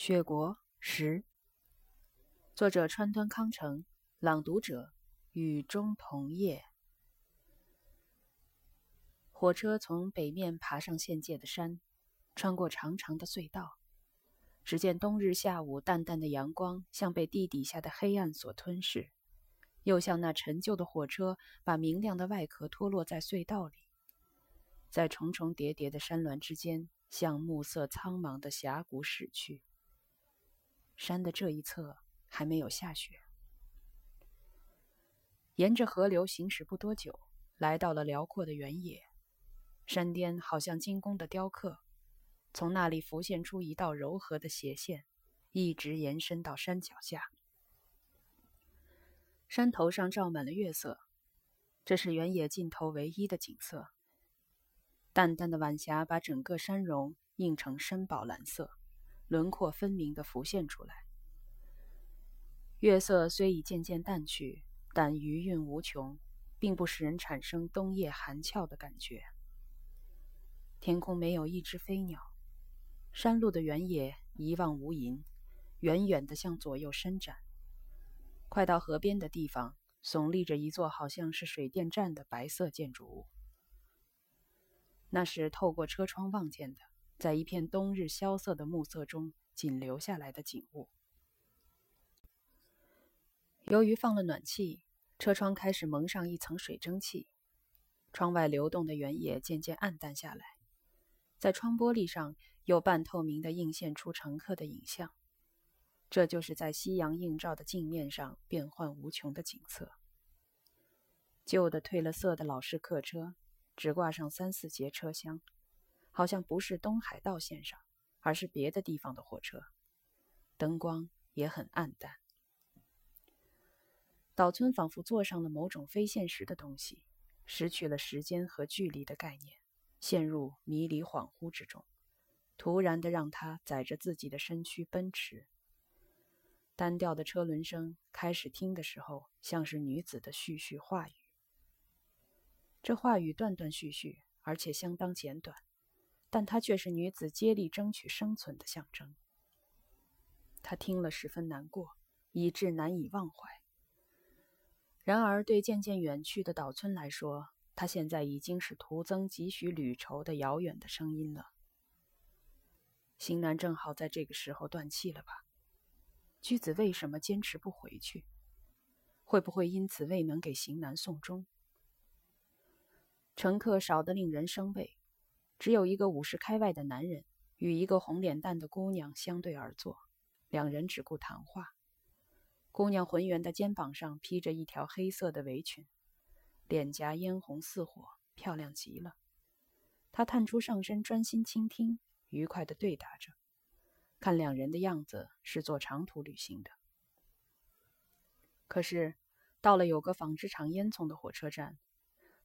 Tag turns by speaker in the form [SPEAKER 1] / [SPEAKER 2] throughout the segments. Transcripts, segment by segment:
[SPEAKER 1] 雪国十，作者川端康成，朗读者雨中桐叶。火车从北面爬上县界的山，穿过长长的隧道。只见冬日下午，淡淡的阳光像被地底下的黑暗所吞噬，又像那陈旧的火车把明亮的外壳脱落在隧道里，在重重叠叠的山峦之间，向暮色苍茫的峡谷驶去。山的这一侧还没有下雪。沿着河流行驶不多久，来到了辽阔的原野。山巅好像精工的雕刻，从那里浮现出一道柔和的斜线，一直延伸到山脚下。山头上照满了月色，这是原野尽头唯一的景色。淡淡的晚霞把整个山容映成深宝蓝色。轮廓分明地浮现出来。月色虽已渐渐淡去，但余韵无穷，并不使人产生冬夜寒峭的感觉。天空没有一只飞鸟，山路的原野一望无垠，远远地向左右伸展。快到河边的地方，耸立着一座好像是水电站的白色建筑物，那是透过车窗望见的。在一片冬日萧瑟的暮色中，仅留下来的景物。由于放了暖气，车窗开始蒙上一层水蒸气，窗外流动的原野渐渐暗淡下来，在窗玻璃上又半透明的映现出乘客的影像。这就是在夕阳映照的镜面上变幻无穷的景色。旧的褪了色的老式客车，只挂上三四节车厢。好像不是东海道线上，而是别的地方的火车，灯光也很暗淡。岛村仿佛坐上了某种非现实的东西，失去了时间和距离的概念，陷入迷离恍惚之中，突然的让他载着自己的身躯奔驰。单调的车轮声开始听的时候，像是女子的絮絮话语。这话语断断续续，而且相当简短。但她却是女子接力争取生存的象征。他听了十分难过，以致难以忘怀。然而，对渐渐远去的岛村来说，他现在已经是徒增几许旅愁的遥远的声音了。型男正好在这个时候断气了吧？居子为什么坚持不回去？会不会因此未能给型男送终？乘客少得令人生畏。只有一个五十开外的男人与一个红脸蛋的姑娘相对而坐，两人只顾谈话。姑娘浑圆的肩膀上披着一条黑色的围裙，脸颊嫣红似火，漂亮极了。她探出上身，专心倾听，愉快地对答着。看两人的样子，是做长途旅行的。可是，到了有个纺织厂烟囱的火车站，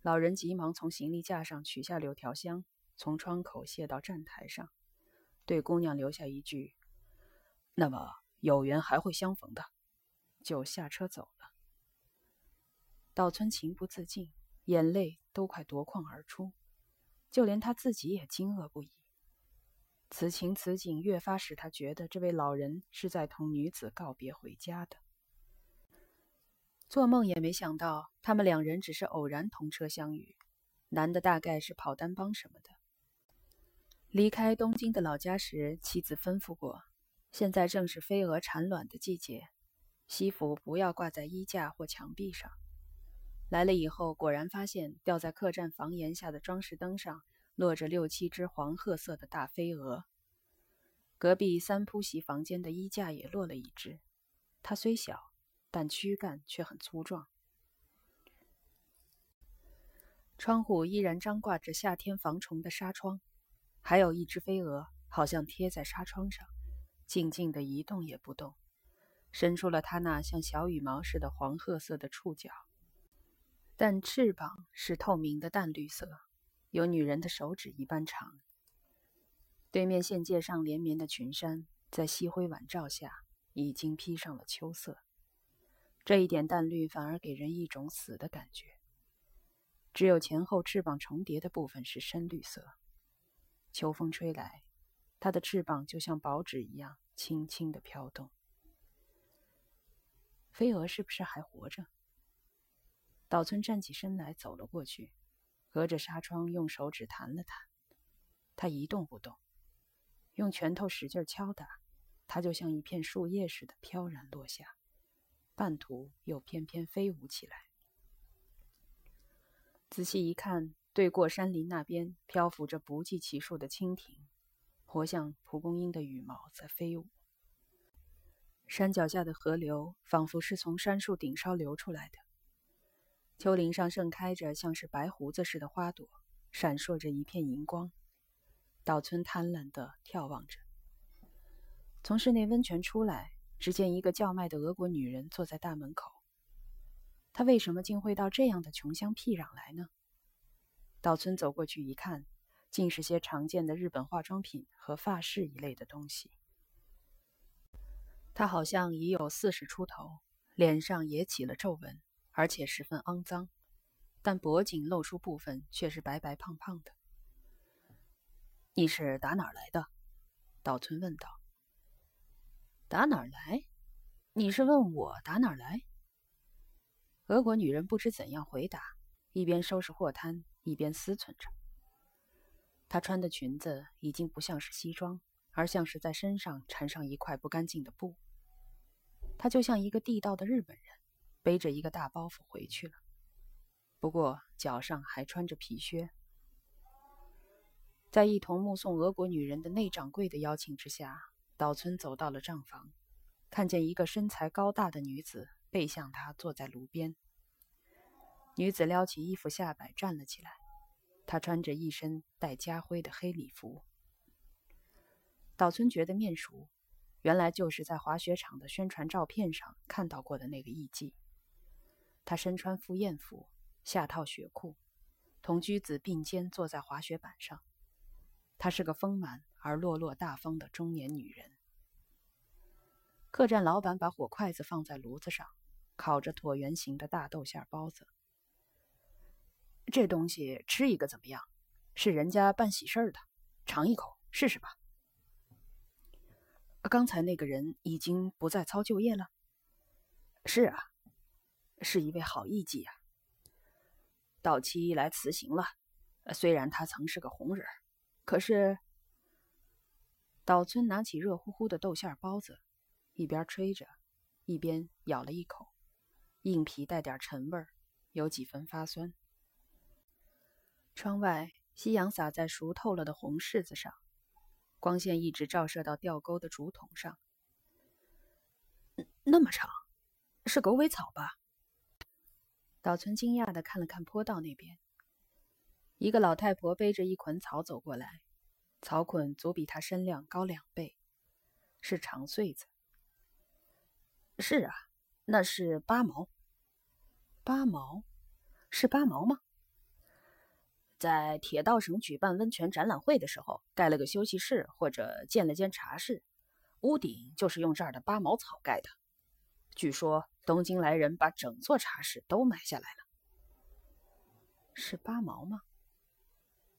[SPEAKER 1] 老人急忙从行李架上取下柳条箱。从窗口卸到站台上，对姑娘留下一句：“那么有缘还会相逢的。”就下车走了。岛村情不自禁，眼泪都快夺眶而出，就连他自己也惊愕不已。此情此景越发使他觉得这位老人是在同女子告别回家的。做梦也没想到，他们两人只是偶然同车相遇，男的大概是跑单帮什么的。离开东京的老家时，妻子吩咐过：现在正是飞蛾产卵的季节，西服不要挂在衣架或墙壁上。来了以后，果然发现吊在客栈房檐下的装饰灯上落着六七只黄褐色的大飞蛾。隔壁三铺席房间的衣架也落了一只，它虽小，但躯干却很粗壮。窗户依然张挂着夏天防虫的纱窗。还有一只飞蛾，好像贴在纱窗上，静静地一动也不动，伸出了它那像小羽毛似的黄褐色的触角，但翅膀是透明的淡绿色，有女人的手指一般长。对面县界上连绵的群山，在夕辉晚照下已经披上了秋色，这一点淡绿反而给人一种死的感觉。只有前后翅膀重叠的部分是深绿色。秋风吹来，它的翅膀就像薄纸一样，轻轻的飘动。飞蛾是不是还活着？岛村站起身来，走了过去，隔着纱窗用手指弹了弹，它一动不动。用拳头使劲敲打，它就像一片树叶似的飘然落下，半途又翩翩飞舞起来。仔细一看，对过山林那边漂浮着不计其数的蜻蜓，活像蒲公英的羽毛在飞舞。山脚下的河流仿佛是从杉树顶梢流出来的，丘陵上盛开着像是白胡子似的花朵，闪烁着一片银光。岛村贪婪地眺望着，从室内温泉出来，只见一个叫卖的俄国女人坐在大门口。她为什么竟会到这样的穷乡僻壤来呢？岛村走过去一看，竟是些常见的日本化妆品和发饰一类的东西。她好像已有四十出头，脸上也起了皱纹，而且十分肮脏，但脖颈露出部分却是白白胖胖的。你是打哪儿来的？岛村问道。打哪儿来？你是问我打哪儿来？俄国女人不知怎样回答，一边收拾货摊，一边思忖着。她穿的裙子已经不像是西装，而像是在身上缠上一块不干净的布。她就像一个地道的日本人，背着一个大包袱回去了，不过脚上还穿着皮靴。在一同目送俄国女人的内掌柜的邀请之下，岛村走到了账房，看见一个身材高大的女子背向他坐在炉边。女子撩起衣服下摆站了起来，她穿着一身带家徽的黑礼服。岛村觉得面熟，原来就是在滑雪场的宣传照片上看到过的那个艺妓。她身穿赴宴服，下套雪裤，同驹子并肩坐在滑雪板上。她是个丰满而落落大方的中年女人。客栈老板把火筷子放在炉子上，烤着椭圆形的大豆馅包子。这东西吃一个怎么样？是人家办喜事的，尝一口试试吧。刚才那个人已经不在操旧业了。是啊，是一位好艺妓啊。到期来辞行了，虽然他曾是个红人。可是，岛村拿起热乎乎的豆馅包子，一边吹着，一边咬了一口，硬皮带点陈味，有几分发酸。窗外夕阳洒在熟透了的红柿子上，光线一直照射到吊钩的竹筒上。那么长，是狗尾草吧？岛村惊讶地看了看坡道那边。一个老太婆背着一捆草走过来，草捆足比她身量高两倍，是长穗子。是啊，那是八毛。八毛，是八毛吗？在铁道省举办温泉展览会的时候，盖了个休息室或者建了间茶室，屋顶就是用这儿的八毛草盖的。据说东京来人把整座茶室都买下来了。是八毛吗？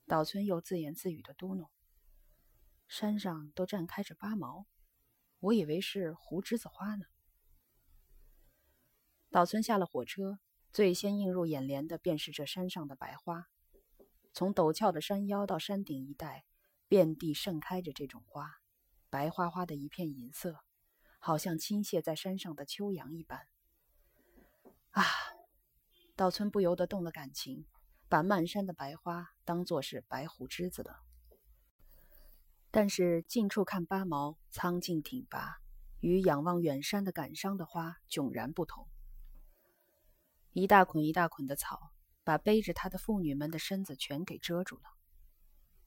[SPEAKER 1] 岛村又自言自语的嘟哝：“山上都绽开着八毛，我以为是胡栀子花呢。”岛村下了火车，最先映入眼帘的便是这山上的白花。从陡峭的山腰到山顶一带，遍地盛开着这种花，白花花的一片银色，好像倾泻在山上的秋阳一般。啊！岛村不由得动了感情。把漫山的白花当作是白胡枝子了，但是近处看八毛苍劲挺拔，与仰望远山的感伤的花迥然不同。一大捆一大捆的草，把背着他的妇女们的身子全给遮住了。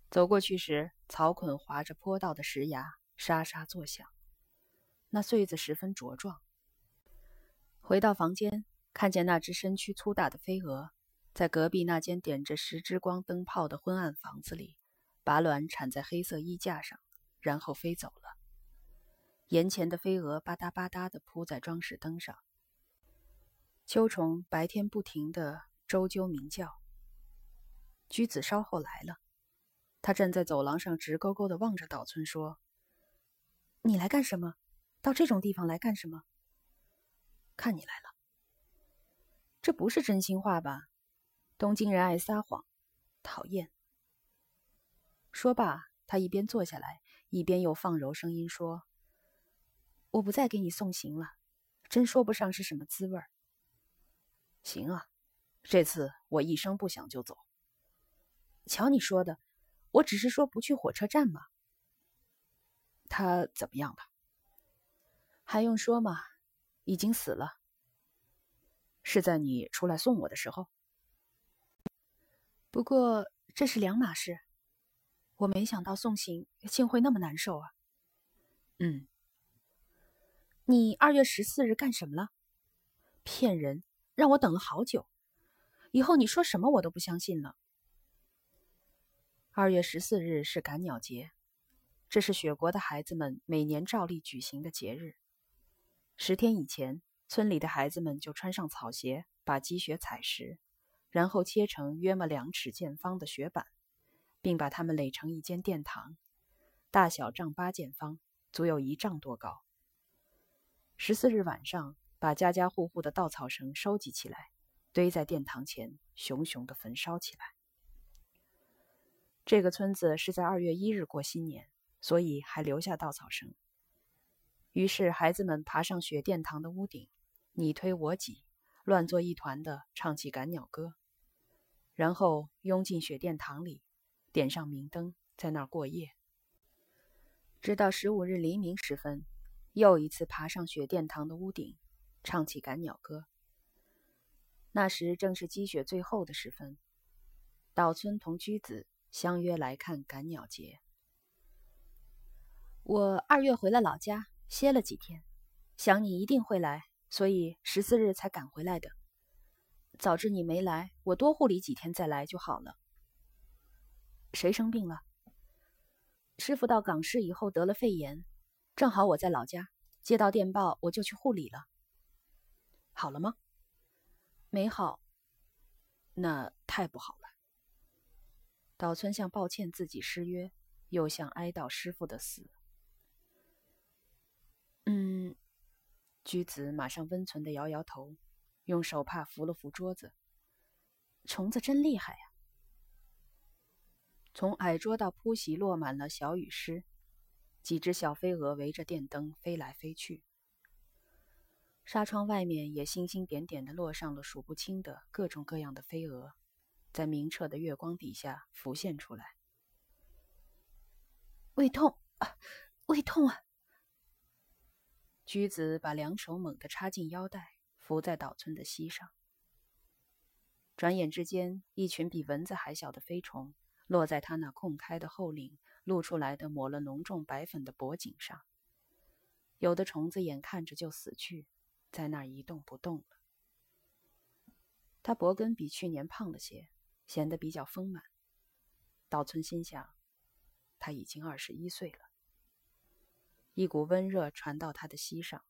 [SPEAKER 1] 走过去时，草捆划着坡道的石崖，沙沙作响，那穗子十分茁壮。回到房间，看见那只身躯粗大的飞蛾。在隔壁那间点着十支光灯泡的昏暗房子里，把卵产在黑色衣架上，然后飞走了。檐前的飞蛾吧嗒吧嗒地扑在装饰灯上。秋虫白天不停地周啾鸣叫。居子稍后来了，他站在走廊上，直勾勾的望着岛村说：“你来干什么？到这种地方来干什么？
[SPEAKER 2] 看你来了。
[SPEAKER 1] 这不是真心话吧？东京人爱撒谎，讨厌。说罢，他一边坐下来，一边又放柔声音说：“我不再给你送行了，真说不上是什么滋味儿。”
[SPEAKER 2] 行啊，这次我一声不响就走。
[SPEAKER 1] 瞧你说的，我只是说不去火车站嘛。
[SPEAKER 2] 他怎么样了？
[SPEAKER 1] 还用说吗？已经死了。
[SPEAKER 2] 是在你出来送我的时候。
[SPEAKER 1] 不过这是两码事。我没想到送行竟会那么难受啊。
[SPEAKER 2] 嗯。
[SPEAKER 1] 你二月十四日干什么了？骗人，让我等了好久。以后你说什么我都不相信了。二月十四日是赶鸟节，这是雪国的孩子们每年照例举行的节日。十天以前，村里的孩子们就穿上草鞋，把积雪踩实，然后切成约么两尺见方的雪板，并把它们垒成一间殿堂，大小丈八见方，足有一丈多高。十四日晚上，把家家户户的稻草绳收集起来，堆在殿堂前，熊熊的焚烧起来。这个村子是在二月一日过新年，所以还留下稻草绳。于是孩子们爬上雪殿堂的屋顶，你推我挤，乱作一团的唱起赶鸟歌，然后拥进雪殿堂里，点上明灯，在那儿过夜。直到十五日黎明时分，又一次爬上雪殿堂的屋顶，唱起赶鸟歌。那时正是积雪最后的时分，岛村同居子。相约来看赶鸟节。我二月回了老家，歇了几天，想你一定会来，所以十四日才赶回来的。早知你没来，我多护理几天再来就好了。谁生病了？师傅到港市以后得了肺炎，正好我在老家，接到电报我就去护理了。
[SPEAKER 2] 好了吗？
[SPEAKER 1] 没好。
[SPEAKER 2] 那太不好了。
[SPEAKER 1] 岛村像抱歉自己失约，又像哀悼师傅的死。嗯，居子马上温存的摇摇头，用手帕扶了扶桌子。虫子真厉害呀！从矮桌到铺席落满了小雨湿，几只小飞蛾围着电灯飞来飞去。纱窗外面也星星点点的落上了数不清的各种各样的飞蛾。在明澈的月光底下浮现出来。胃痛啊，胃痛啊！驹子把两手猛地插进腰带，伏在岛村的膝上。转眼之间，一群比蚊子还小的飞虫落在他那空开的后领露出来的抹了浓重白粉的脖颈上。有的虫子眼看着就死去，在那儿一动不动了。他脖根比去年胖了些。显得比较丰满。岛村心想，他已经二十一岁了。一股温热传到他的膝上。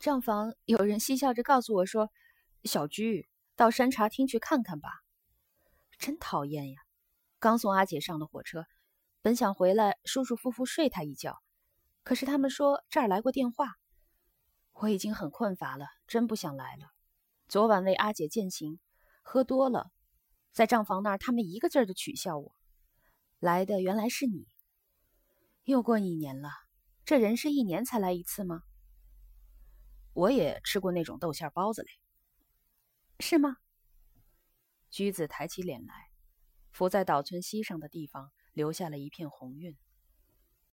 [SPEAKER 1] 账房有人嬉笑着告诉我说：“小居，到山茶厅去看看吧。”真讨厌呀！刚送阿姐上的火车，本想回来舒舒服服睡她一觉，可是他们说这儿来过电话。我已经很困乏了，真不想来了。昨晚为阿姐饯行，喝多了，在账房那儿，他们一个劲儿的取笑我。来的原来是你。又过一年了，这人是一年才来一次吗？
[SPEAKER 2] 我也吃过那种豆馅包子嘞。
[SPEAKER 1] 是吗？驹子抬起脸来，伏在岛村膝上的地方留下了一片红晕。